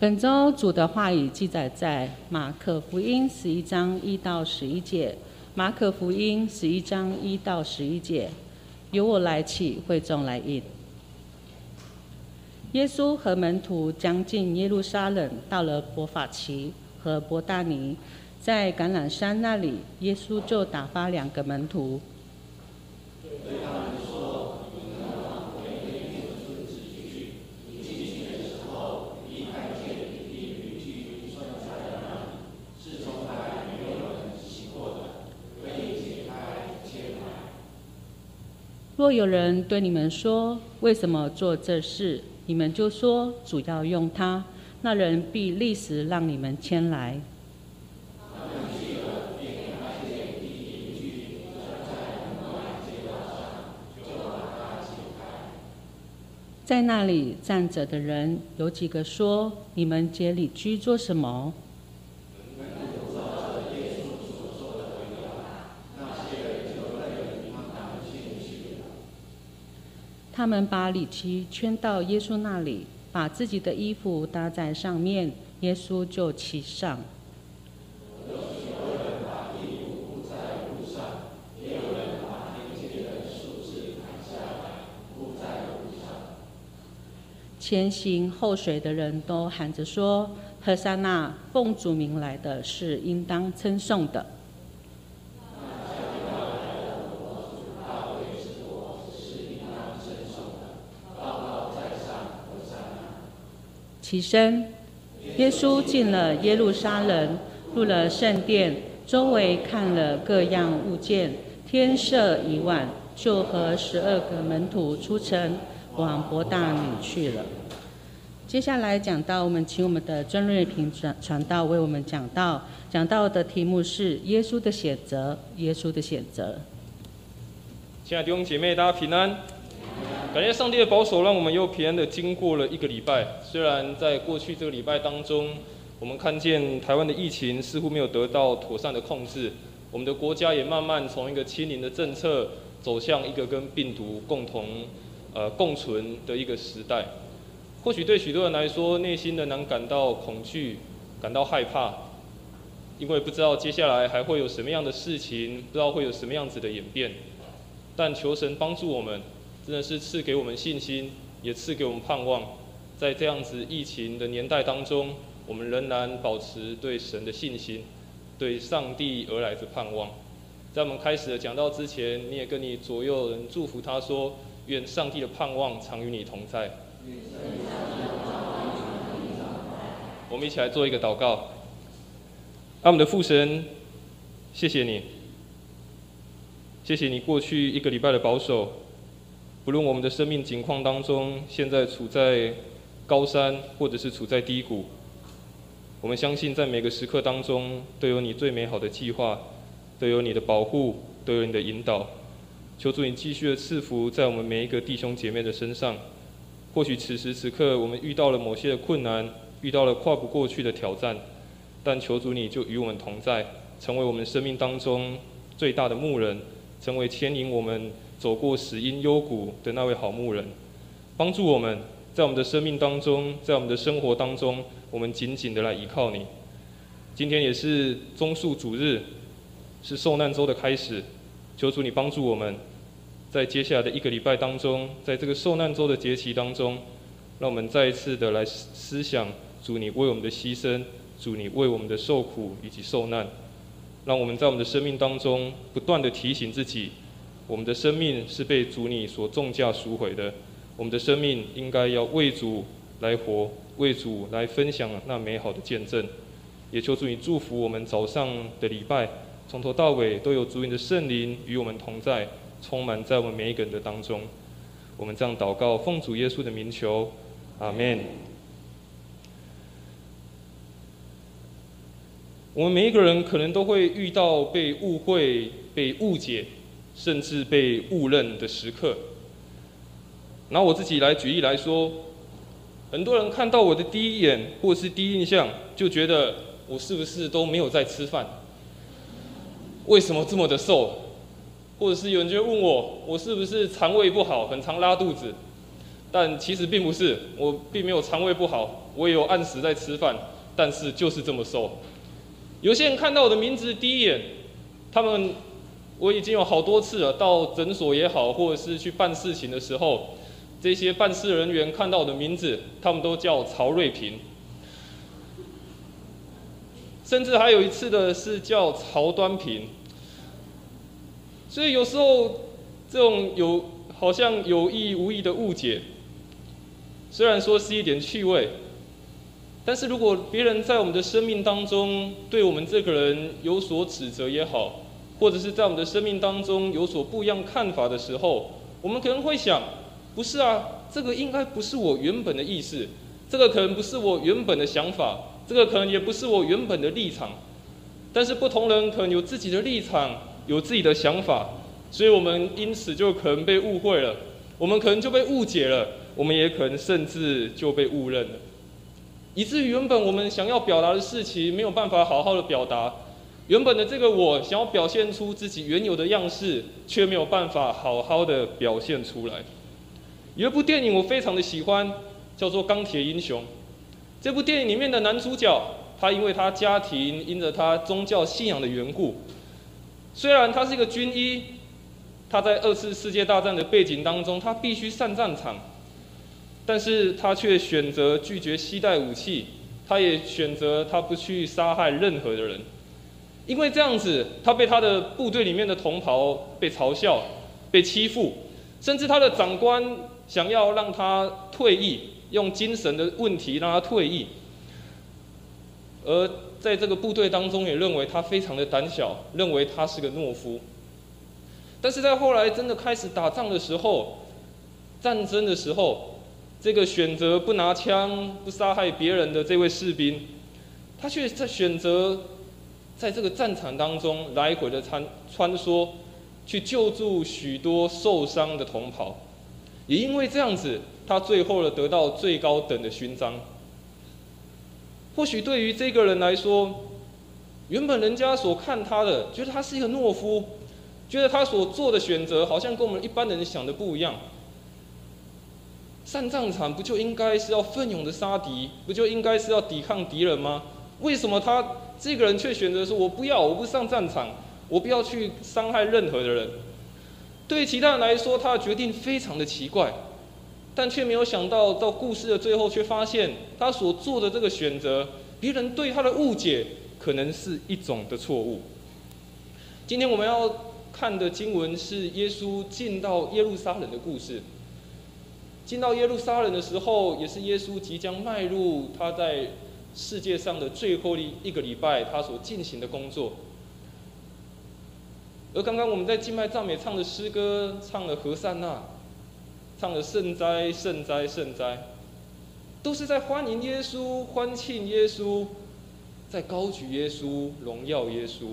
本周主的话语记载在马可福音十一章一到十一节。马可福音十一章一到十一节，由我来起，会众来应。耶稣和门徒将近耶路撒冷，到了伯法奇和伯大尼，在橄榄山那里，耶稣就打发两个门徒。若有人对你们说为什么做这事，你们就说主要用它，那人必立时让你们牵来。在那里站着的人有几个说：“你们街里居做什么？”他们把礼旗圈到耶稣那里，把自己的衣服搭在上面，耶稣就骑上。前行后随的人都喊着说：“何塞那，奉主名来的是应当称颂的。”起身，耶稣进了耶路撒冷，入了圣殿，周围看了各样物件。天色已晚，就和十二个门徒出城，往伯大尼去了。接下来讲到，我们请我们的尊瑞平传传道为我们讲到，讲到的题目是耶稣的选择，耶稣的选择。亲爱的弟兄姐妹，大家平安。感谢上帝的保守，让我们又平安的经过了一个礼拜。虽然在过去这个礼拜当中，我们看见台湾的疫情似乎没有得到妥善的控制，我们的国家也慢慢从一个清零的政策走向一个跟病毒共同呃共存的一个时代。或许对许多人来说，内心仍然感到恐惧，感到害怕，因为不知道接下来还会有什么样的事情，不知道会有什么样子的演变。但求神帮助我们。真的是赐给我们信心，也赐给我们盼望。在这样子疫情的年代当中，我们仍然保持对神的信心，对上帝而来的盼望。在我们开始的讲到之前，你也跟你左右人祝福他说：“愿上帝的盼望常与你同在。”我们一起来做一个祷告。阿们的父神，谢谢你，谢谢你过去一个礼拜的保守。无论我们的生命境况当中，现在处在高山，或者是处在低谷，我们相信在每个时刻当中，都有你最美好的计划，都有你的保护，都有你的引导。求主你继续的赐福在我们每一个弟兄姐妹的身上。或许此时此刻我们遇到了某些的困难，遇到了跨不过去的挑战，但求主你就与我们同在，成为我们生命当中最大的牧人，成为牵引我们。走过死荫幽谷的那位好牧人，帮助我们在我们的生命当中，在我们的生活当中，我们紧紧的来依靠你。今天也是中树主日，是受难周的开始，求主你帮助我们，在接下来的一个礼拜当中，在这个受难周的节期当中，让我们再一次的来思想主你为我们的牺牲，主你为我们的受苦以及受难，让我们在我们的生命当中不断的提醒自己。我们的生命是被主你所重价赎回的，我们的生命应该要为主来活，为主来分享那美好的见证。也求主你祝福我们早上的礼拜，从头到尾都有主你的圣灵与我们同在，充满在我们每一个人的当中。我们这样祷告，奉主耶稣的名求，阿门。我们每一个人可能都会遇到被误会、被误解。甚至被误认的时刻。拿我自己来举例来说，很多人看到我的第一眼或是第一印象，就觉得我是不是都没有在吃饭？为什么这么的瘦？或者是有人就问我，我是不是肠胃不好，很常拉肚子？但其实并不是，我并没有肠胃不好，我也有按时在吃饭，但是就是这么瘦。有些人看到我的名字第一眼，他们我已经有好多次了，到诊所也好，或者是去办事情的时候，这些办事人员看到我的名字，他们都叫曹瑞平。甚至还有一次的是叫曹端平。所以有时候这种有好像有意无意的误解，虽然说是一点趣味。但是如果别人在我们的生命当中对我们这个人有所指责也好，或者是在我们的生命当中有所不一样看法的时候，我们可能会想：不是啊，这个应该不是我原本的意思，这个可能不是我原本的想法，这个可能也不是我原本的立场。但是不同人可能有自己的立场，有自己的想法，所以我们因此就可能被误会了，我们可能就被误解了，我们也可能甚至就被误认了。以至于原本我们想要表达的事情没有办法好好的表达，原本的这个我想要表现出自己原有的样式，却没有办法好好的表现出来。有一部电影我非常的喜欢，叫做《钢铁英雄》。这部电影里面的男主角，他因为他家庭因着他宗教信仰的缘故，虽然他是一个军医，他在二次世界大战的背景当中，他必须上战场。但是他却选择拒绝携带武器，他也选择他不去杀害任何的人，因为这样子，他被他的部队里面的同袍被嘲笑、被欺负，甚至他的长官想要让他退役，用精神的问题让他退役，而在这个部队当中也认为他非常的胆小，认为他是个懦夫。但是在后来真的开始打仗的时候，战争的时候。这个选择不拿枪、不杀害别人的这位士兵，他却在选择在这个战场当中来回的穿穿梭，去救助许多受伤的同袍。也因为这样子，他最后的得到最高等的勋章。或许对于这个人来说，原本人家所看他的，觉得他是一个懦夫，觉得他所做的选择好像跟我们一般人想的不一样。上战场不就应该是要奋勇的杀敌，不就应该是要抵抗敌人吗？为什么他这个人却选择说：“我不要，我不上战场，我不要去伤害任何的人？”对其他人来说，他的决定非常的奇怪，但却没有想到，到故事的最后，却发现他所做的这个选择，别人对他的误解，可能是一种的错误。今天我们要看的经文是耶稣进到耶路撒冷的故事。进到耶路撒冷的时候，也是耶稣即将迈入他在世界上的最后一一个礼拜，他所进行的工作。而刚刚我们在敬拜赞美唱的诗歌，唱了何善那，唱了圣哉圣哉圣哉，都是在欢迎耶稣、欢庆耶稣，在高举耶稣、荣耀耶稣。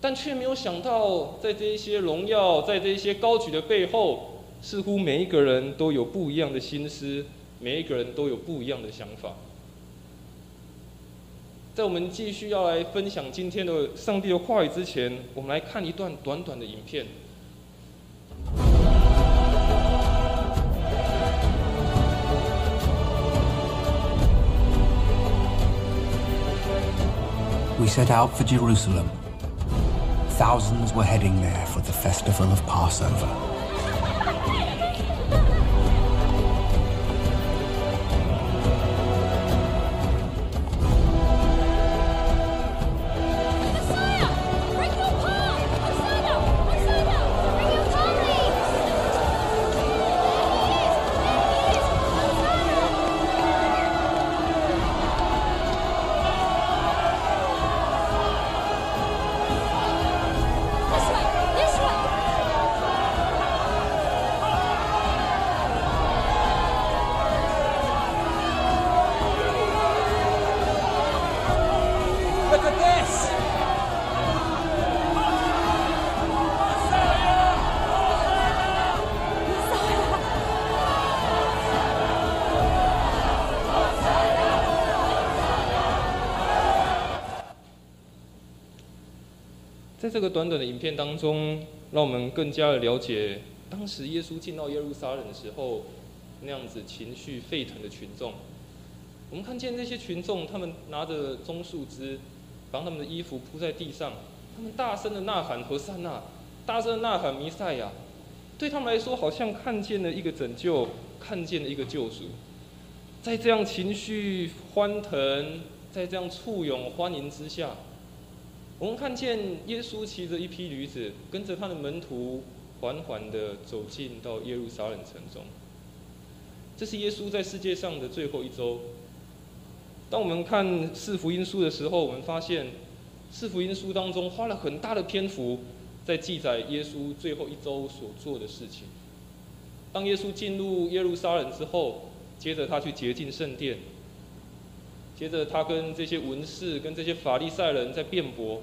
但却没有想到，在这一些荣耀，在这一些高举的背后。似乎每一个人都有不一样的心思，每一个人都有不一样的想法。在我们继续要来分享今天的上帝的话语之前，我们来看一段短短的影片。We set out for Jerusalem. Thousands were heading there for the festival of Passover. 这个短短的影片当中，让我们更加的了解当时耶稣进到耶路撒冷的时候，那样子情绪沸腾的群众。我们看见那些群众，他们拿着棕树枝，把他们的衣服铺在地上，他们大声的呐喊和善那，大声的呐喊弥赛亚。对他们来说，好像看见了一个拯救，看见了一个救赎。在这样情绪欢腾，在这样簇拥欢迎之下，我们看见耶稣骑着一匹驴子，跟着他的门徒，缓缓的走进到耶路撒冷城中。这是耶稣在世界上的最后一周。当我们看四福音书的时候，我们发现四福音书当中花了很大的篇幅在记载耶稣最后一周所做的事情。当耶稣进入耶路撒冷之后，接着他去洁净圣殿，接着他跟这些文士、跟这些法利赛人在辩驳，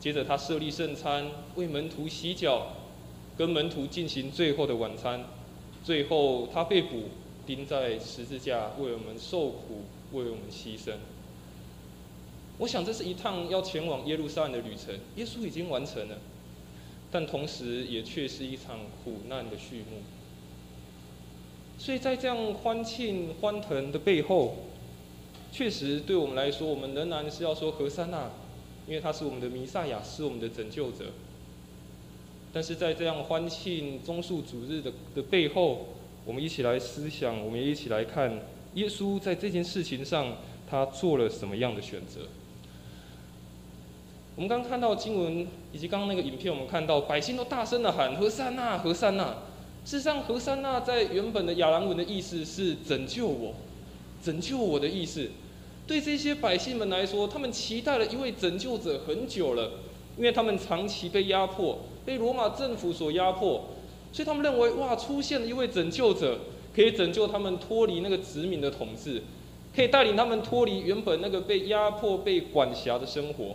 接着他设立圣餐，为门徒洗脚，跟门徒进行最后的晚餐，最后他被捕，钉在十字架，为我们受苦。为我们牺牲。我想这是一趟要前往耶路撒冷的旅程，耶稣已经完成了，但同时也却是一场苦难的序幕。所以在这样欢庆欢腾的背后，确实对我们来说，我们仍然是要说何塞纳，因为他是我们的弥赛亚，是我们的拯救者。但是在这样欢庆中树主日的的背后，我们一起来思想，我们也一起来看。耶稣在这件事情上，他做了什么样的选择？我们刚看到经文，以及刚刚那个影片，我们看到百姓都大声的喊“何塞纳，何塞纳”。事实上，“何塞纳”在原本的亚兰文的意思是“拯救我，拯救我的意思”。对这些百姓们来说，他们期待了一位拯救者很久了，因为他们长期被压迫，被罗马政府所压迫，所以他们认为，哇，出现了一位拯救者。可以拯救他们脱离那个殖民的统治，可以带领他们脱离原本那个被压迫、被管辖的生活。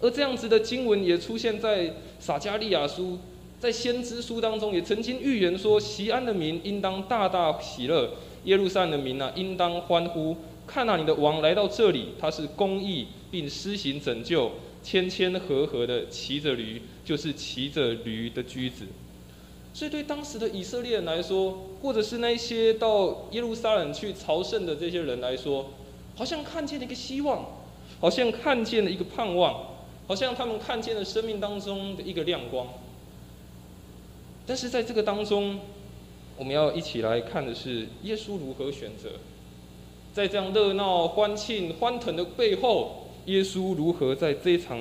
而这样子的经文也出现在撒加利亚书、在先知书当中，也曾经预言说：西安的民应当大大喜乐，耶路撒冷的民啊，应当欢呼。看啊，你的王来到这里，他是公义并施行拯救，谦谦和和的骑着驴，就是骑着驴的驹子。所以，对当时的以色列人来说，或者是那些到耶路撒冷去朝圣的这些人来说，好像看见了一个希望，好像看见了一个盼望，好像他们看见了生命当中的一个亮光。但是，在这个当中，我们要一起来看的是耶稣如何选择，在这样热闹、欢庆、欢腾的背后，耶稣如何在这场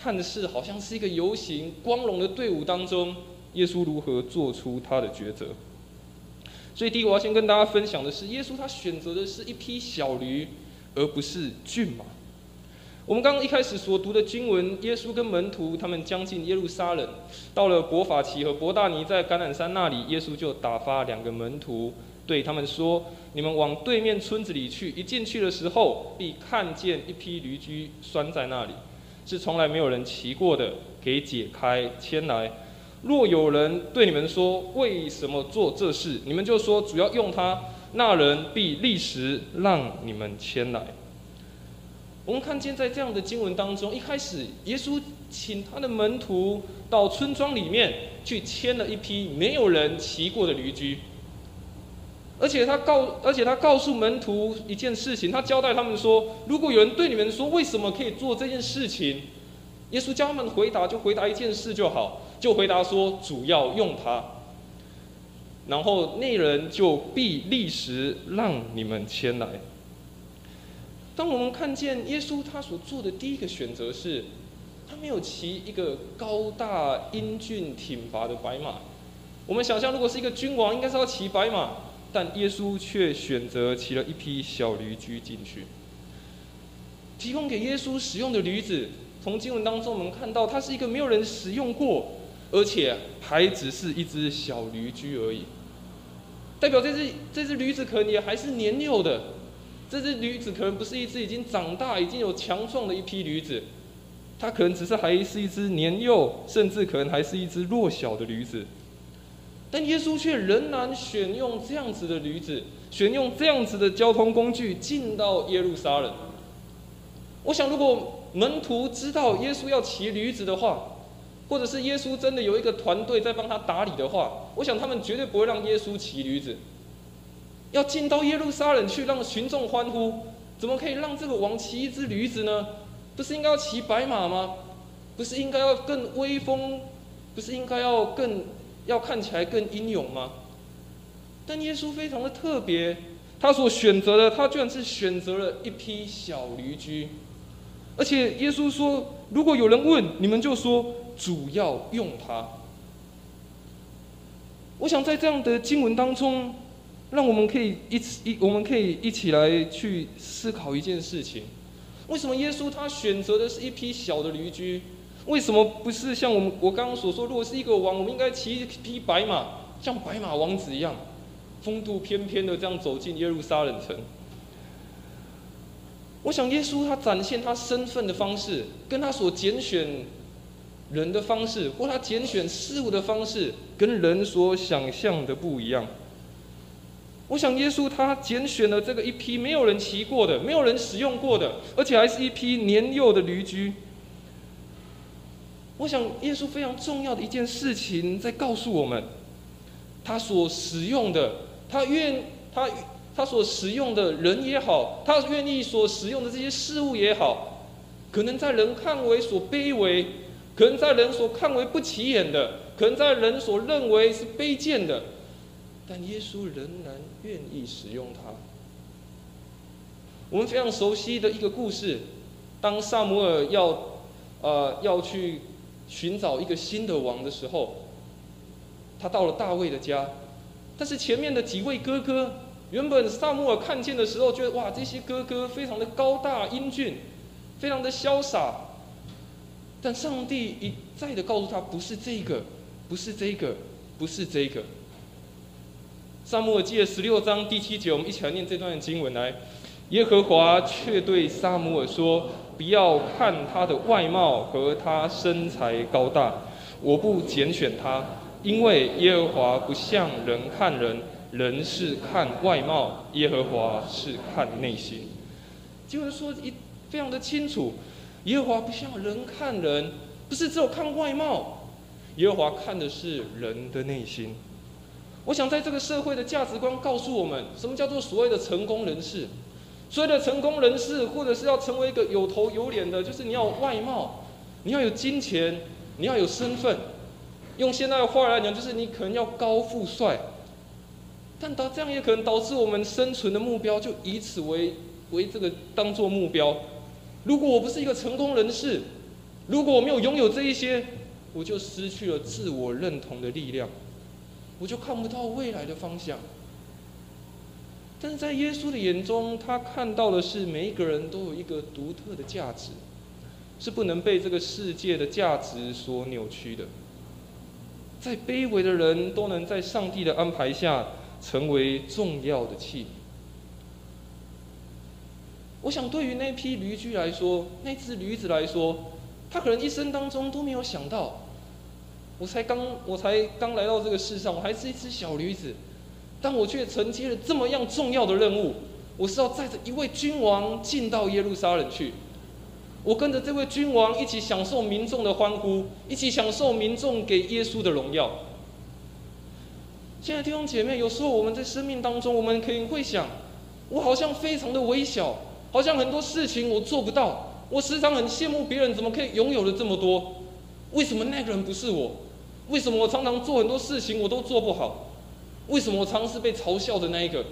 看似好像是一个游行、光荣的队伍当中。耶稣如何做出他的抉择？所以，第一，我要先跟大家分享的是，耶稣他选择的是一匹小驴，而不是骏马。我们刚刚一开始所读的经文，耶稣跟门徒他们将近耶路撒冷，到了伯法奇和伯大尼在橄榄山那里，耶稣就打发两个门徒对他们说：“你们往对面村子里去，一进去的时候，必看见一匹驴驹拴在那里，是从来没有人骑过的，给解开牵来。”若有人对你们说为什么做这事，你们就说主要用它，那人必立时让你们牵来。我们看见在这样的经文当中，一开始耶稣请他的门徒到村庄里面去牵了一批没有人骑过的驴驹，而且他告，而且他告诉门徒一件事情，他交代他们说，如果有人对你们说为什么可以做这件事情，耶稣教他们回答就回答一件事就好。就回答说：“主要用它。”然后那人就必立时让你们前来。当我们看见耶稣他所做的第一个选择是，他没有骑一个高大英俊挺拔的白马。我们想象，如果是一个君王，应该是要骑白马，但耶稣却选择骑了一匹小驴驹进去。提供给耶稣使用的驴子，从经文当中我们看到，它是一个没有人使用过。而且还只是一只小驴驹而已，代表这只这只驴子可能也还是年幼的，这只驴子可能不是一只已经长大、已经有强壮的一批驴子，它可能只是还是一只年幼，甚至可能还是一只弱小的驴子。但耶稣却仍然选用这样子的驴子，选用这样子的交通工具进到耶路撒冷。我想，如果门徒知道耶稣要骑驴子的话，或者是耶稣真的有一个团队在帮他打理的话，我想他们绝对不会让耶稣骑驴子，要进到耶路撒冷去，让群众欢呼，怎么可以让这个王骑一只驴子呢？不是应该要骑白马吗？不是应该要更威风？不是应该要更要看起来更英勇吗？但耶稣非常的特别，他所选择的，他居然是选择了一匹小驴驹，而且耶稣说，如果有人问，你们就说主要用它。我想在这样的经文当中，让我们可以一起一，我们可以一起来去思考一件事情：为什么耶稣他选择的是一匹小的驴驹？为什么不是像我们我刚刚所说，如果是一个王，我们应该骑一匹白马，像白马王子一样？风度翩翩的这样走进耶路撒冷城。我想耶稣他展现他身份的方式，跟他所拣选人的方式，或他拣选事物的方式，跟人所想象的不一样。我想耶稣他拣选了这个一批没有人骑过的、没有人使用过的，而且还是一批年幼的驴驹。我想耶稣非常重要的一件事情在告诉我们，他所使用的。他愿他他所使用的人也好，他愿意所使用的这些事物也好，可能在人看为所卑微，可能在人所看为不起眼的，可能在人所认为是卑贱的，但耶稣仍然愿意使用它。我们非常熟悉的一个故事，当萨摩尔要呃要去寻找一个新的王的时候，他到了大卫的家。但是前面的几位哥哥，原本萨穆尔看见的时候，觉得哇，这些哥哥非常的高大英俊，非常的潇洒。但上帝一再的告诉他，不是这个，不是这个，不是这个。萨穆尔记的十六章第七节，我们一起来念这段经文来。耶和华却对萨姆尔说：“不要看他的外貌和他身材高大，我不拣选他。”因为耶和华不像人看人，人是看外貌，耶和华是看内心。就是说一非常的清楚，耶和华不像人看人，不是只有看外貌，耶和华看的是人的内心。我想在这个社会的价值观告诉我们，什么叫做所谓的成功人士？所谓的成功人士，或者是要成为一个有头有脸的，就是你要外貌，你要有金钱，你要有身份。用现在的话来讲，就是你可能要高富帅，但导这样也可能导致我们生存的目标就以此为为这个当做目标。如果我不是一个成功人士，如果我没有拥有这一些，我就失去了自我认同的力量，我就看不到未来的方向。但是在耶稣的眼中，他看到的是每一个人都有一个独特的价值，是不能被这个世界的价值所扭曲的。再卑微的人都能在上帝的安排下成为重要的器。我想，对于那批驴驹来说，那只驴子来说，他可能一生当中都没有想到，我才刚我才刚来到这个世上，我还是一只小驴子，但我却承接了这么样重要的任务，我是要载着一位君王进到耶路撒冷去。我跟着这位君王一起享受民众的欢呼，一起享受民众给耶稣的荣耀。亲爱的弟兄姐妹，有时候我们在生命当中，我们可能会想：我好像非常的微小，好像很多事情我做不到。我时常很羡慕别人怎么可以拥有了这么多，为什么那个人不是我？为什么我常常做很多事情我都做不好？为什么我常是被嘲笑的那一个？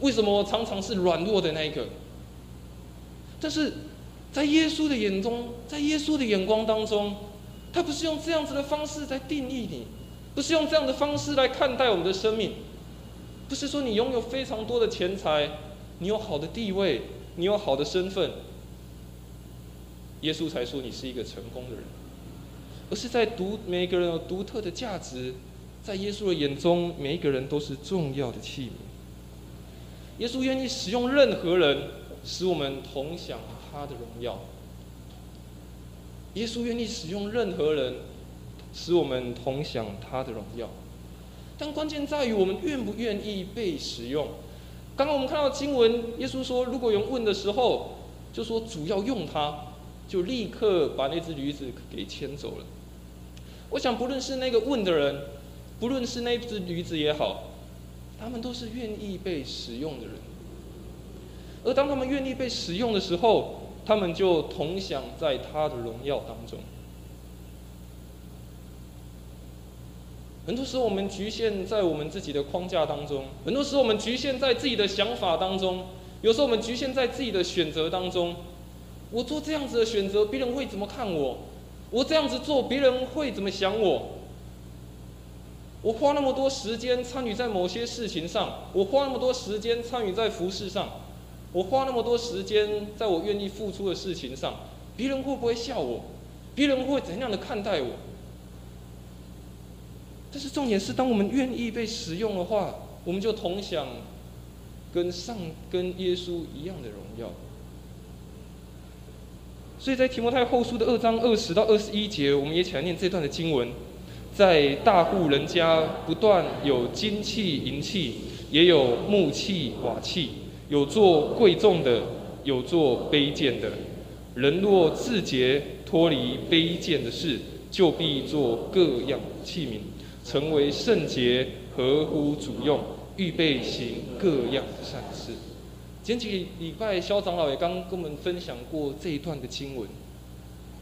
为什么我常常是软弱的那一个？但是。在耶稣的眼中，在耶稣的眼光当中，他不是用这样子的方式在定义你，不是用这样的方式来看待我们的生命，不是说你拥有非常多的钱财，你有好的地位，你有好的身份，耶稣才说你是一个成功的人，而是在独每一个人有独特的价值，在耶稣的眼中，每一个人都是重要的器皿。耶稣愿意使用任何人，使我们同享。他的荣耀，耶稣愿意使用任何人，使我们同享他的荣耀。但关键在于我们愿不愿意被使用。刚刚我们看到经文，耶稣说，如果有问的时候，就说主要用它，就立刻把那只驴子给牵走了。我想，不论是那个问的人，不论是那只驴子也好，他们都是愿意被使用的人。而当他们愿意被使用的时候，他们就同享在他的荣耀当中。很多时候，我们局限在我们自己的框架当中；很多时候，我们局限在自己的想法当中；有时候，我们局限在自己的选择当中。我做这样子的选择，别人会怎么看我？我这样子做，别人会怎么想我？我花那么多时间参与在某些事情上，我花那么多时间参与在服饰上，我花那么多时间在我愿意付出的事情上，别人会不会笑我？别人会怎样的看待我？但是重点是，当我们愿意被使用的话，我们就同享跟上跟耶稣一样的荣耀。所以在提摩太后书的二章二十到二十一节，我们也起来念这段的经文。在大户人家，不断有金器银器，也有木器瓦器，有做贵重的，有做卑贱的。人若自洁，脱离卑贱的事，就必做各样器皿。成为圣洁，合乎主用，预备行各样善事。前几礼拜，肖长老也刚跟我们分享过这一段的经文。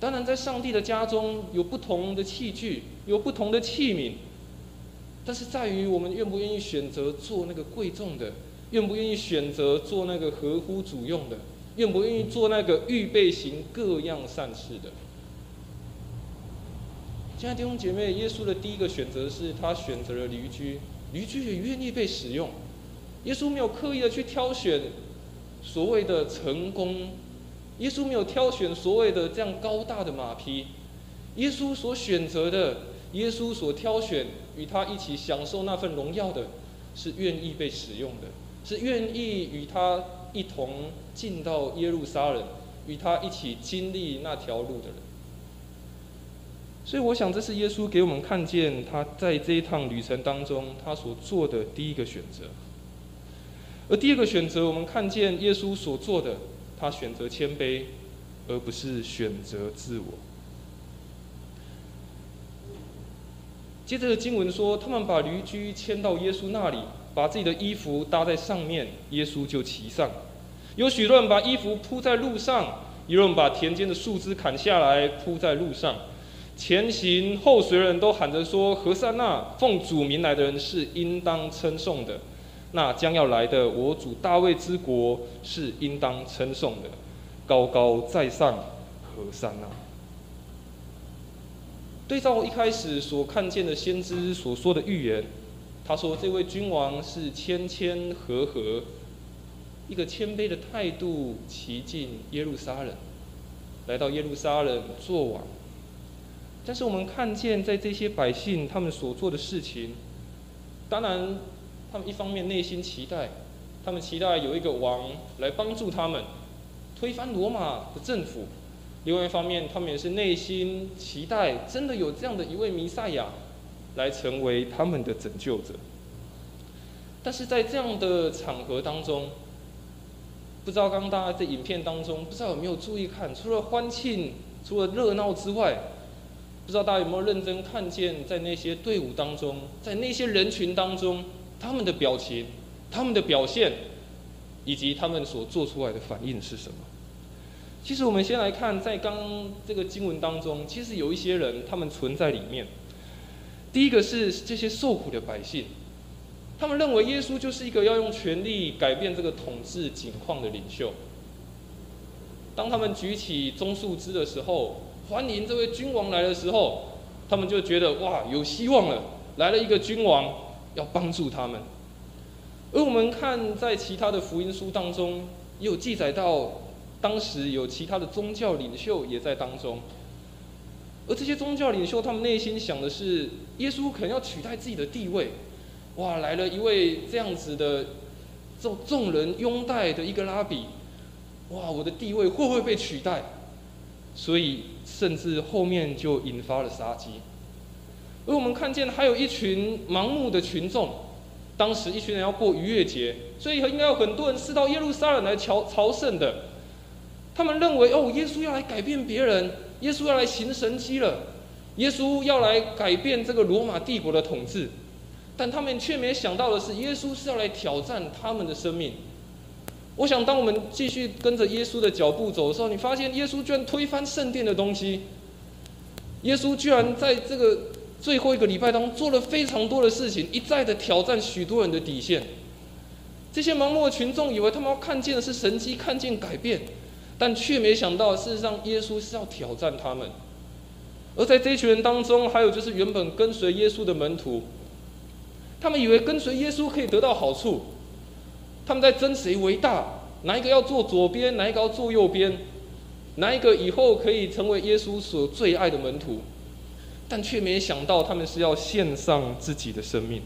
当然，在上帝的家中有不同的器具，有不同的器皿，但是在于我们愿不愿意选择做那个贵重的，愿不愿意选择做那个合乎主用的，愿不愿意做那个预备型各样善事的。亲爱的弟兄姐妹，耶稣的第一个选择是他选择了驴驹，驴驹也愿意被使用。耶稣没有刻意的去挑选所谓的成功，耶稣没有挑选所谓的这样高大的马匹。耶稣所选择的，耶稣所挑选与他一起享受那份荣耀的，是愿意被使用的，是愿意与他一同进到耶路撒冷，与他一起经历那条路的人。所以，我想这是耶稣给我们看见他在这一趟旅程当中他所做的第一个选择。而第二个选择，我们看见耶稣所做的，他选择谦卑，而不是选择自我。接着经文说，他们把驴驹牵到耶稣那里，把自己的衣服搭在上面，耶稣就骑上。有许多人把衣服铺在路上，有人把田间的树枝砍下来铺在路上。前行后随人都喊着说：“何塞那奉主名来的人是应当称颂的，那将要来的我主大卫之国是应当称颂的，高高在上，何塞那。”对照一开始所看见的先知所说的预言，他说这位君王是谦谦和和，一个谦卑的态度骑进耶路撒冷，来到耶路撒冷做王。但是我们看见，在这些百姓他们所做的事情，当然，他们一方面内心期待，他们期待有一个王来帮助他们推翻罗马的政府；另外一方面，他们也是内心期待，真的有这样的一位弥赛亚来成为他们的拯救者。但是在这样的场合当中，不知道刚刚大家在影片当中，不知道有没有注意看，除了欢庆、除了热闹之外。不知道大家有没有认真看见，在那些队伍当中，在那些人群当中，他们的表情、他们的表现，以及他们所做出来的反应是什么？其实，我们先来看，在刚这个经文当中，其实有一些人，他们存在里面。第一个是这些受苦的百姓，他们认为耶稣就是一个要用权力改变这个统治景况的领袖。当他们举起棕树枝的时候，欢迎这位君王来的时候，他们就觉得哇，有希望了，来了一个君王要帮助他们。而我们看在其他的福音书当中，也有记载到，当时有其他的宗教领袖也在当中。而这些宗教领袖，他们内心想的是，耶稣可能要取代自己的地位。哇，来了一位这样子的众众人拥戴的一个拉比，哇，我的地位会不会被取代？所以，甚至后面就引发了杀机。而我们看见还有一群盲目的群众，当时一群人要过逾越节，所以应该有很多人是到耶路撒冷来朝朝圣的。他们认为，哦，耶稣要来改变别人，耶稣要来行神迹了，耶稣要来改变这个罗马帝国的统治。但他们却没想到的是，耶稣是要来挑战他们的生命。我想，当我们继续跟着耶稣的脚步走的时候，你发现耶稣居然推翻圣殿的东西，耶稣居然在这个最后一个礼拜当中做了非常多的事情，一再的挑战许多人的底线。这些盲目的群众以为他们要看见的是神迹，看见改变，但却没想到，事实上耶稣是要挑战他们。而在这群人当中，还有就是原本跟随耶稣的门徒，他们以为跟随耶稣可以得到好处，他们在争谁为大，哪一个要坐左边，哪一个要坐右边，哪一个以后可以成为耶稣所最爱的门徒，但却没想到他们是要献上自己的生命。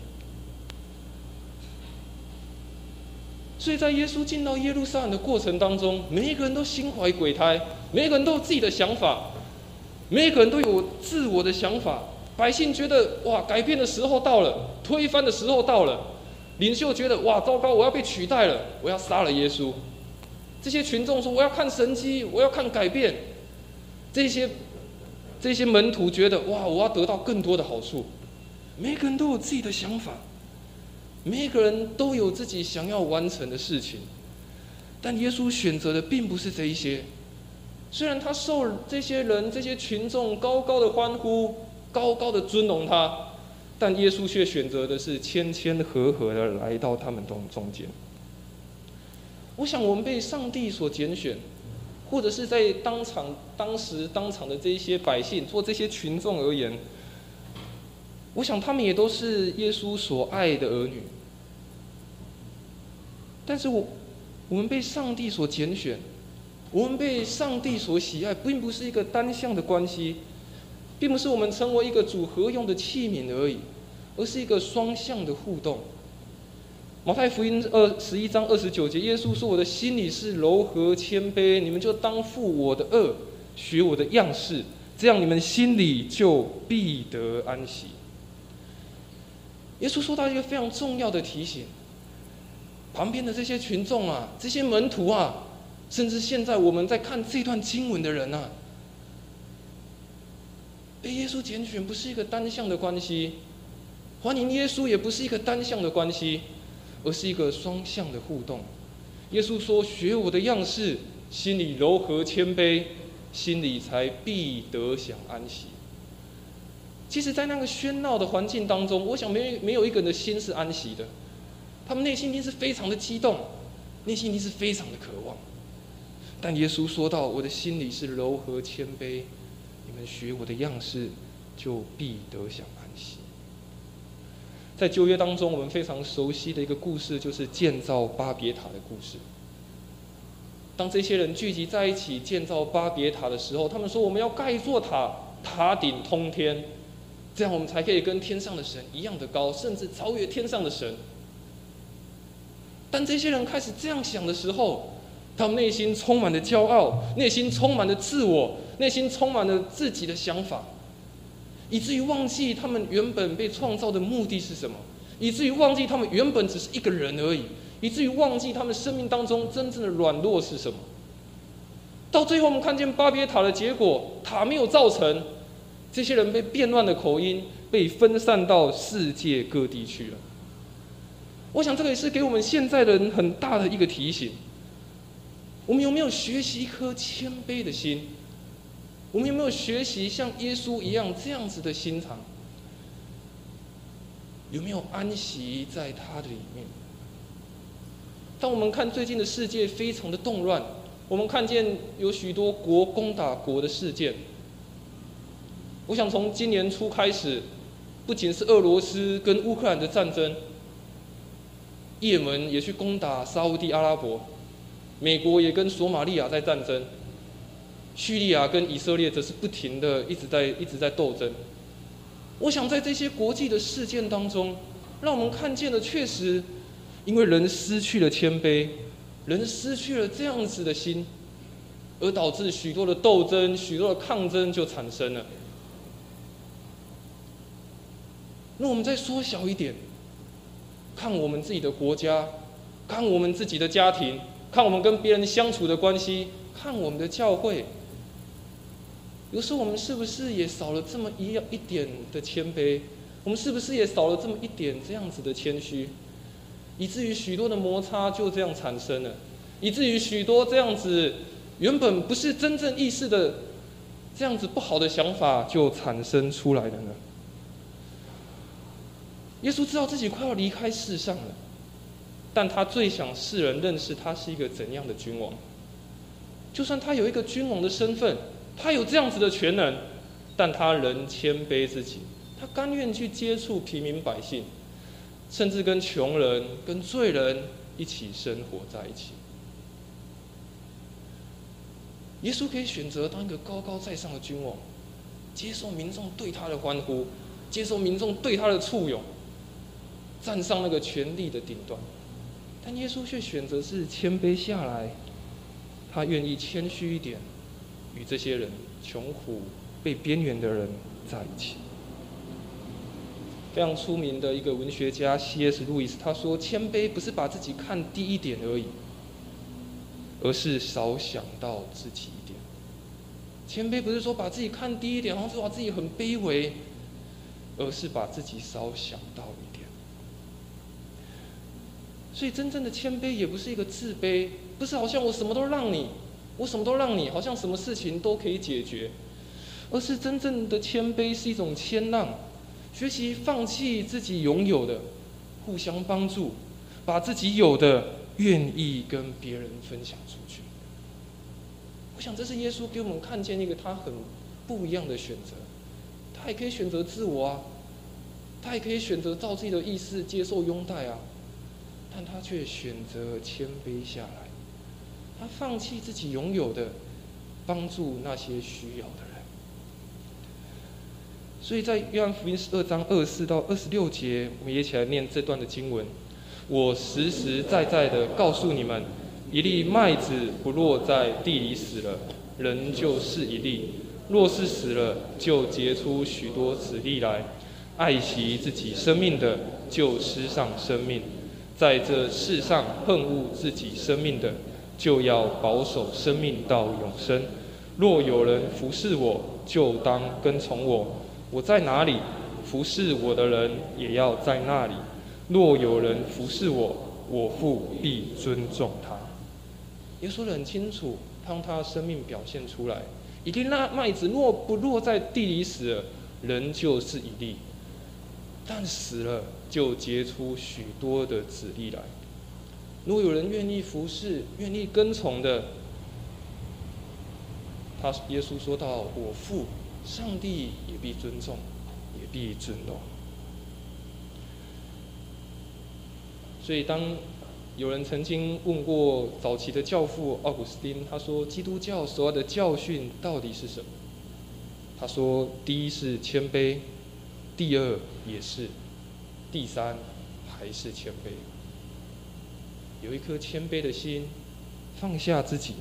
所以在耶稣进到耶路撒冷的过程当中，每一个人都心怀鬼胎，每一个人都有自己的想法，每一个人都有自我的想法。百姓觉得哇，改变的时候到了，推翻的时候到了。领袖觉得哇，糟糕，我要被取代了，我要杀了耶稣。这些群众说我要看神迹，我要看改变。这些这些门徒觉得哇，我要得到更多的好处。每个人都有自己的想法。每个人都有自己想要完成的事情，但耶稣选择的并不是这一些。虽然他受这些人、这些群众高高的欢呼、高高的尊荣他，但耶稣却选择的是谦谦和和的来到他们中中间。我想，我们被上帝所拣选，或者是在当场、当时、当场的这一些百姓，做这些群众而言，我想他们也都是耶稣所爱的儿女。但是我，我们被上帝所拣选，我们被上帝所喜爱，并不是一个单向的关系，并不是我们成为一个组合用的器皿而已，而是一个双向的互动。马太福音二十一章二十九节，耶稣说：“我的心里是柔和谦卑，你们就当负我的恶，学我的样式，这样你们心里就必得安息。”耶稣说到一个非常重要的提醒。旁边的这些群众啊，这些门徒啊，甚至现在我们在看这段经文的人啊，被耶稣拣选不是一个单向的关系，欢迎耶稣也不是一个单向的关系，而是一个双向的互动。耶稣说：“学我的样式，心里柔和谦卑，心里才必得享安息。”其实，在那个喧闹的环境当中，我想没没有一个人的心是安息的。他们内心一定是非常的激动，内心一定是非常的渴望。但耶稣说到：“我的心里是柔和谦卑，你们学我的样式，就必得享。”在旧约当中，我们非常熟悉的一个故事，就是建造巴别塔的故事。当这些人聚集在一起建造巴别塔的时候，他们说：“我们要盖一座塔，塔顶通天，这样我们才可以跟天上的神一样的高，甚至超越天上的神。”当这些人开始这样想的时候，他们内心充满了骄傲，内心充满了自我，内心充满了自己的想法，以至于忘记他们原本被创造的目的是什么，以至于忘记他们原本只是一个人而已，以至于忘记他们生命当中真正的软弱是什么。到最后，我们看见巴别塔的结果，塔没有造成，这些人被变乱的口音被分散到世界各地去了。我想，这个也是给我们现在的人很大的一个提醒。我们有没有学习一颗谦卑的心？我们有没有学习像耶稣一样这样子的心肠？有没有安息在他的里面？当我们看最近的世界非常的动乱，我们看见有许多国攻打国的事件。我想从今年初开始，不仅是俄罗斯跟乌克兰的战争。也门也去攻打沙地阿拉伯，美国也跟索马利亚在战争，叙利亚跟以色列则是不停的一直在一直在斗争。我想在这些国际的事件当中，让我们看见的确实，因为人失去了谦卑，人失去了这样子的心，而导致许多的斗争、许多的抗争就产生了。那我们再缩小一点。看我们自己的国家，看我们自己的家庭，看我们跟别人相处的关系，看我们的教会。有时候我们是不是也少了这么一一点的谦卑？我们是不是也少了这么一点这样子的谦虚，以至于许多的摩擦就这样产生了，以至于许多这样子原本不是真正意识的这样子不好的想法就产生出来了呢？耶稣知道自己快要离开世上了，但他最想世人认识他是一个怎样的君王。就算他有一个君王的身份，他有这样子的全能，但他仍谦卑自己，他甘愿去接触平民百姓，甚至跟穷人、跟罪人一起生活在一起。耶稣可以选择当一个高高在上的君王，接受民众对他的欢呼，接受民众对他的簇拥。站上那个权力的顶端，但耶稣却选择是谦卑下来，他愿意谦虚一点，与这些人穷苦、被边缘的人在一起。非常出名的一个文学家 C.S. 路易斯他说：“谦卑不是把自己看低一点而已，而是少想到自己一点。谦卑不是说把自己看低一点，好像说自己很卑微，而是把自己少想到一点。”所以，真正的谦卑也不是一个自卑，不是好像我什么都让你，我什么都让你，好像什么事情都可以解决，而是真正的谦卑是一种谦让，学习放弃自己拥有的，互相帮助，把自己有的愿意跟别人分享出去。我想，这是耶稣给我们看见一个他很不一样的选择，他也可以选择自我啊，他也可以选择照自己的意思接受拥戴啊。但他却选择谦卑下来，他放弃自己拥有的，帮助那些需要的人。所以在约翰福音十二章二十四到二十六节，我们一起来念这段的经文。我实实在在的告诉你们，一粒麦子不落在地里死了，人就是一粒；若是死了，就结出许多子粒来。爱惜自己生命的，就失上生命。在这世上恨恶自己生命的，就要保守生命到永生。若有人服侍我，就当跟从我。我在哪里，服侍我的人也要在那里。若有人服侍我，我父必尊重他。耶稣很清楚，当他的生命表现出来，一定那麦子若不落在地里死了，人就是一粒；但死了。就结出许多的子粒来。如果有人愿意服侍、愿意跟从的，他耶稣说到：“我父上帝也必尊重，也必尊重。”所以，当有人曾经问过早期的教父奥古斯丁，他说：“基督教所有的教训到底是什么？”他说：“第一是谦卑，第二也是。”第三，还是谦卑，有一颗谦卑的心，放下自己，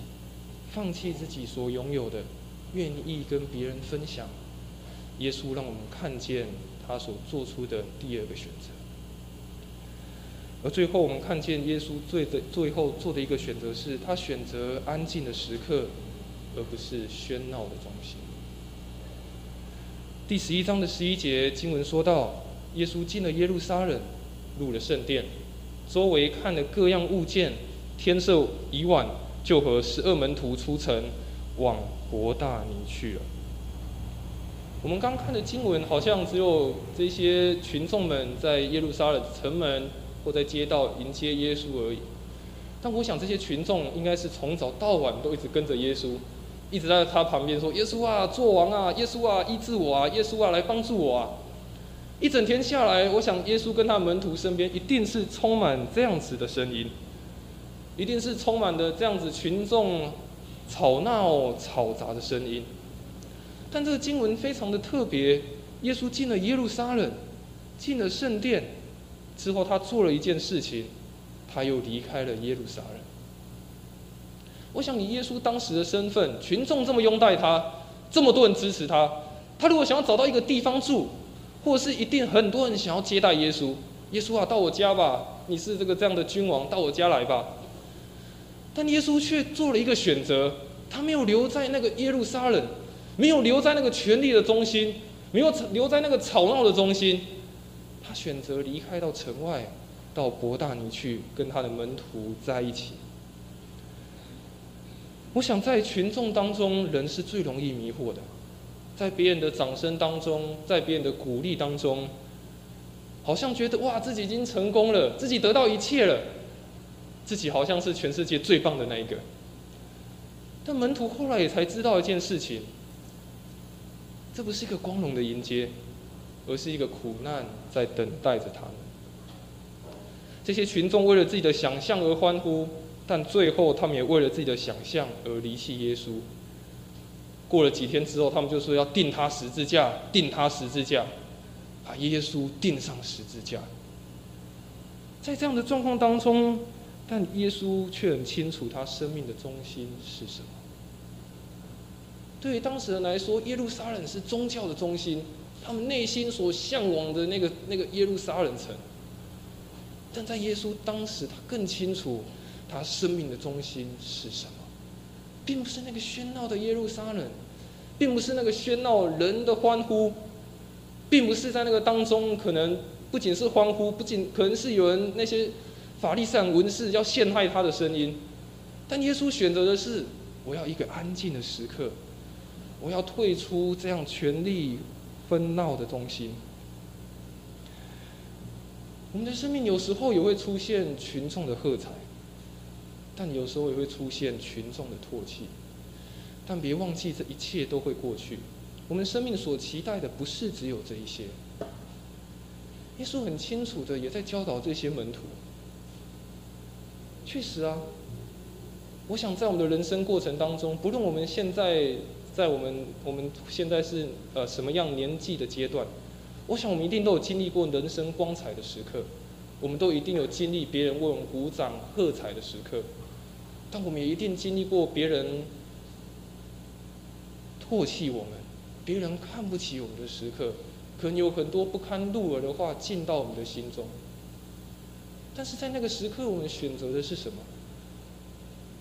放弃自己所拥有的，愿意跟别人分享。耶稣让我们看见他所做出的第二个选择。而最后，我们看见耶稣最的最后做的一个选择，是他选择安静的时刻，而不是喧闹的中心。第十一章的十一节经文说到。耶稣进了耶路撒冷，入了圣殿，周围看的各样物件。天色已晚，就和十二门徒出城，往伯大尼去了。我们刚看的经文，好像只有这些群众们在耶路撒冷城门或在街道迎接耶稣而已。但我想，这些群众应该是从早到晚都一直跟着耶稣，一直在他旁边说：“耶稣啊，做王啊！耶稣啊，医治我啊！耶稣啊，来帮助我啊！”一整天下来，我想耶稣跟他门徒身边一定是充满这样子的声音，一定是充满的这样子群众吵闹嘈杂的声音。但这个经文非常的特别，耶稣进了耶路撒冷，进了圣殿之后，他做了一件事情，他又离开了耶路撒冷。我想，以耶稣当时的身份，群众这么拥戴他，这么多人支持他，他如果想要找到一个地方住，或是一定很多人想要接待耶稣，耶稣啊，到我家吧！你是这个这样的君王，到我家来吧。但耶稣却做了一个选择，他没有留在那个耶路撒冷，没有留在那个权力的中心，没有留在那个吵闹的中心，他选择离开到城外，到伯大尼去跟他的门徒在一起。我想在群众当中，人是最容易迷惑的，在别人的掌声当中，在别人的鼓励当中，好像觉得哇，自己已经成功了，自己得到一切了，自己好像是全世界最棒的那一个。但门徒后来也才知道一件事情，这不是一个光荣的迎接，而是一个苦难在等待着他们。这些群众为了自己的想象而欢呼。但最后，他们也为了自己的想象而离弃耶稣。过了几天之后，他们就说要钉他十字架，钉他十字架，把耶稣钉上十字架。在这样的状况当中，但耶稣却很清楚他生命的中心是什么。对于当时人来说，耶路撒冷是宗教的中心，他们内心所向往的那个那个耶路撒冷城。但在耶稣当时，他更清楚。他生命的中心是什么？并不是那个喧闹的耶路撒冷，并不是那个喧闹人的欢呼，并不是在那个当中可能不仅是欢呼，不仅可能是有人那些法利赛文士要陷害他的声音，但耶稣选择的是我要一个安静的时刻，我要退出这样权力纷闹的中心。我们的生命有时候也会出现群众的喝彩。但有时候也会出现群众的唾弃，但别忘记这一切都会过去。我们生命所期待的不是只有这一些。耶稣很清楚的也在教导这些门徒。确实啊，我想在我们的人生过程当中，不论我们现在在我们我们现在是呃什么样年纪的阶段，我想我们一定都有经历过人生光彩的时刻，我们都一定有经历别人为我们鼓掌喝彩的时刻。但我们也一定经历过别人唾弃我们、别人看不起我们的时刻，可能有很多不堪入耳的话进到我们的心中。但是在那个时刻，我们选择的是什么？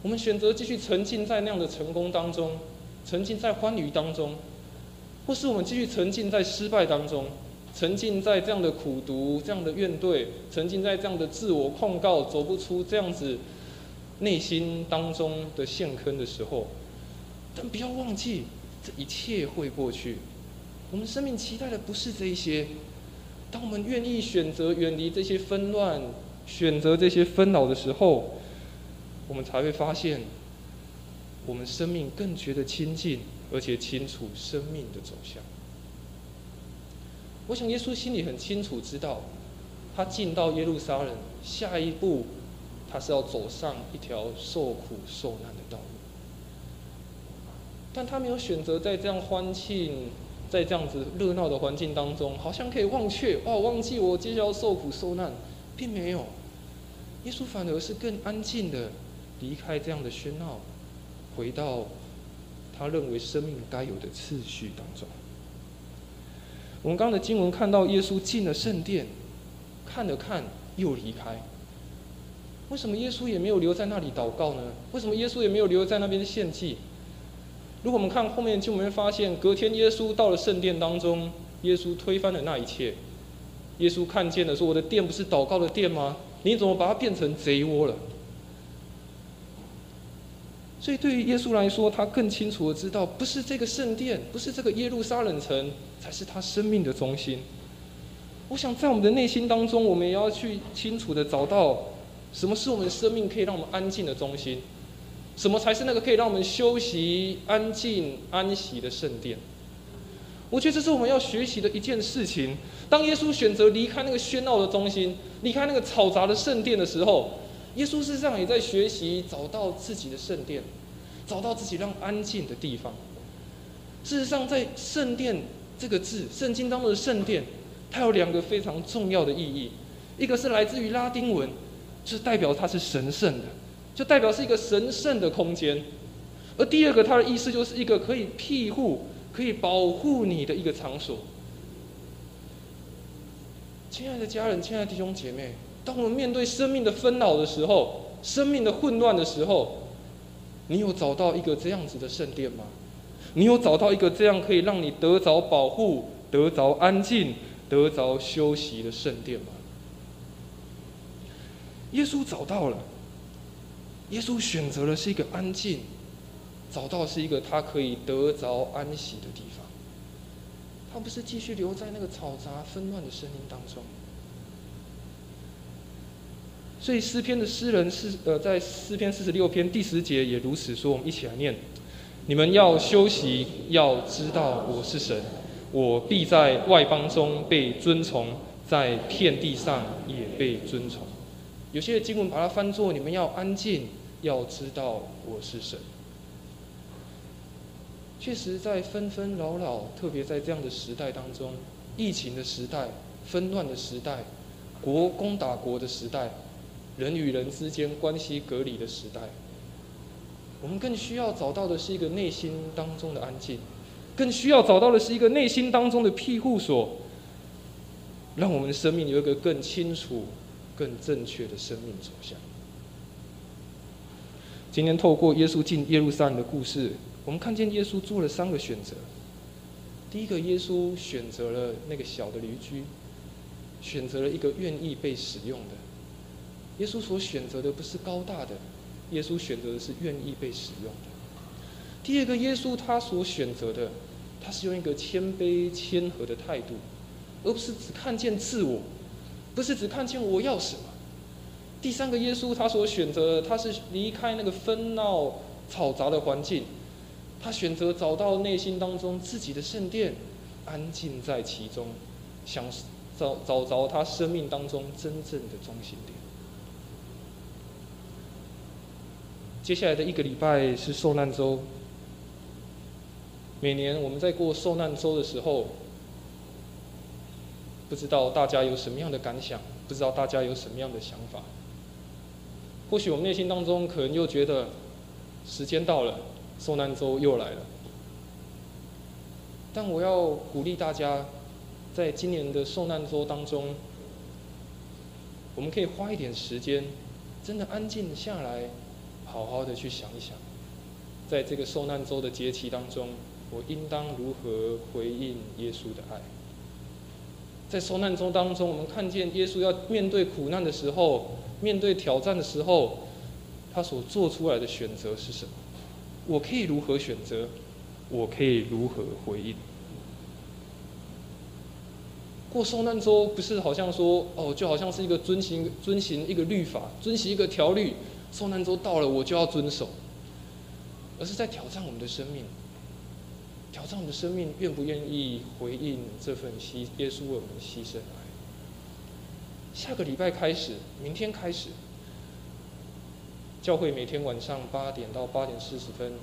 我们选择继续沉浸在那样的成功当中，沉浸在欢愉当中，或是我们继续沉浸在失败当中，沉浸在这样的苦读、这样的怨怼，沉浸在这样的自我控告，走不出这样子。内心当中的陷坑的时候，但不要忘记，这一切会过去。我们生命期待的不是这一些。当我们愿意选择远离这些纷乱，选择这些纷扰的时候，我们才会发现，我们生命更觉得亲近，而且清楚生命的走向。我想耶稣心里很清楚知道，他进到耶路撒冷，下一步。他是要走上一条受苦受难的道路，但他没有选择在这样欢庆、在这样子热闹的环境当中，好像可以忘却哦，忘记我接下来要受苦受难，并没有。耶稣反而是更安静的离开这样的喧闹，回到他认为生命该有的次序当中。我们刚刚的经文看到耶稣进了圣殿，看了看又离开。为什么耶稣也没有留在那里祷告呢？为什么耶稣也没有留在那边献祭？如果我们看后面，就我们会发现，隔天耶稣到了圣殿当中，耶稣推翻了那一切。耶稣看见了，说：“我的殿不是祷告的殿吗？你怎么把它变成贼窝了？”所以，对于耶稣来说，他更清楚的知道，不是这个圣殿，不是这个耶路撒冷城，才是他生命的中心。我想，在我们的内心当中，我们也要去清楚的找到。什么是我们生命可以让我们安静的中心？什么才是那个可以让我们休息、安静、安息的圣殿？我觉得这是我们要学习的一件事情。当耶稣选择离开那个喧闹的中心，离开那个嘈杂的圣殿的时候，耶稣事实上也在学习找到自己的圣殿，找到自己让安静的地方。事实上，在圣殿这个字，圣经当中的圣殿，它有两个非常重要的意义，一个是来自于拉丁文。是代表它是神圣的，就代表是一个神圣的空间。而第二个，它的意思就是一个可以庇护、可以保护你的一个场所。亲爱的家人，亲爱的弟兄姐妹，当我们面对生命的纷扰的时候，生命的混乱的时候，你有找到一个这样子的圣殿吗？你有找到一个这样可以让你得着保护、得着安静、得着休息的圣殿吗？耶稣找到了，耶稣选择的是一个安静，找到是一个他可以得着安息的地方。他不是继续留在那个嘈杂纷乱的声音当中。所以诗篇的诗人是呃，在诗篇四十六篇第十节也如此说，我们一起来念：你们要休息，要知道我是神，我必在外邦中被尊崇，在遍地上也被尊崇。有些经文把它翻作：你们要安静，要知道我是神。确实，在纷纷扰扰，特别在这样的时代当中，疫情的时代、纷乱的时代、国攻打国的时代、人与人之间关系隔离的时代，我们更需要找到的是一个内心当中的安静，更需要找到的是一个内心当中的庇护所，让我们的生命有一个更清楚。更正确的生命走向。今天透过耶稣进耶路撒冷的故事，我们看见耶稣做了三个选择。第一个，耶稣选择了那个小的驴驹，选择了一个愿意被使用的。耶稣所选择的不是高大的，耶稣选择的是愿意被使用的。第二个，耶稣他所选择的，他是用一个谦卑谦和的态度，而不是只看见自我。不是只看见我要什么。第三个耶稣，他所选择，他是离开那个纷闹嘈杂的环境，他选择找到内心当中自己的圣殿，安静在其中，想找找着他生命当中真正的中心点。接下来的一个礼拜是受难周，每年我们在过受难周的时候。不知道大家有什么样的感想？不知道大家有什么样的想法？或许我们内心当中可能又觉得，时间到了，受难周又来了。但我要鼓励大家，在今年的受难周当中，我们可以花一点时间，真的安静下来，好好的去想一想，在这个受难周的节期当中，我应当如何回应耶稣的爱。在受难中当中，我们看见耶稣要面对苦难的时候，面对挑战的时候，他所做出来的选择是什么？我可以如何选择？我可以如何回应？过受难周不是好像说哦，就好像是一个遵行遵行一个律法，遵行一个条律，受难周到了我就要遵守，而是在挑战我们的生命。挑战我们的生命，愿不愿意回应这份牺耶稣为我们牺牲爱？下个礼拜开始，明天开始，教会每天晚上八点到八点四十分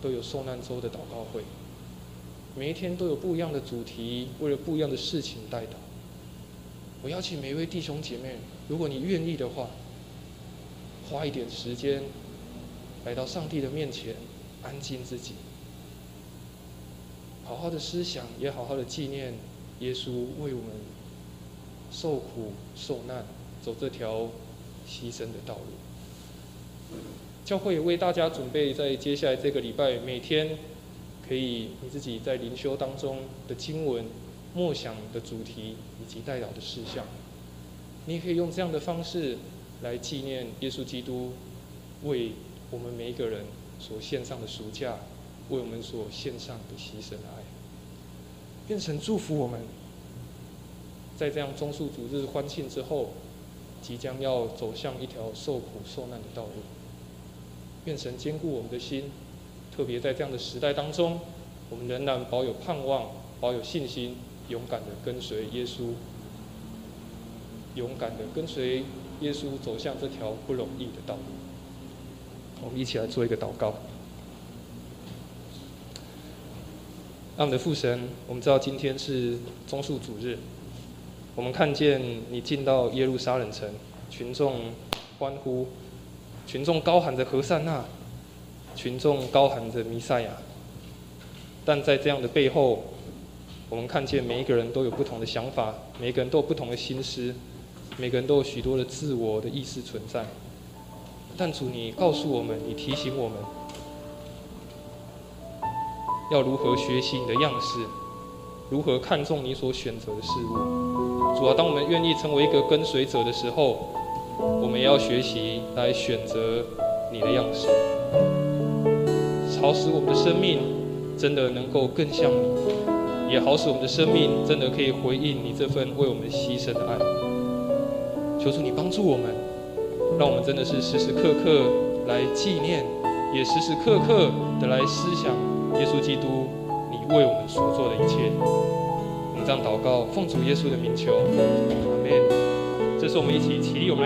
都有受难周的祷告会，每一天都有不一样的主题，为了不一样的事情带祷。我邀请每一位弟兄姐妹，如果你愿意的话，花一点时间来到上帝的面前，安静自己。好好的思想，也好好的纪念耶稣为我们受苦受难，走这条牺牲的道路。教会为大家准备在接下来这个礼拜，每天可以你自己在灵修当中的经文、默想的主题以及代表的事项，你也可以用这样的方式来纪念耶稣基督为我们每一个人所献上的赎价。为我们所献上的牺牲的爱，变成祝福我们，在这样中恕主日欢庆之后，即将要走向一条受苦受难的道路，变成坚固我们的心，特别在这样的时代当中，我们仍然保有盼望，保有信心，勇敢的跟随耶稣，勇敢的跟随耶稣走向这条不容易的道路。我们一起来做一个祷告。我们的父神，我们知道今天是中恕主日，我们看见你进到耶路撒冷城，群众欢呼，群众高喊着何善那，群众高喊着弥赛亚。但在这样的背后，我们看见每一个人都有不同的想法，每个人都有不同的心思，每个人都有许多的自我的意识存在。但主，你告诉我们，你提醒我们。要如何学习你的样式？如何看重你所选择的事物。主啊，当我们愿意成为一个跟随者的时候，我们也要学习来选择你的样式，好使我们的生命真的能够更像你，也好使我们的生命真的可以回应你这份为我们牺牲的爱。求主你帮助我们，让我们真的是时时刻刻来纪念，也时时刻刻的来思想耶稣基督你为我们所做的一切。我们这样祷告，奉主耶稣的名求，阿门。这是我们一起起立，我们。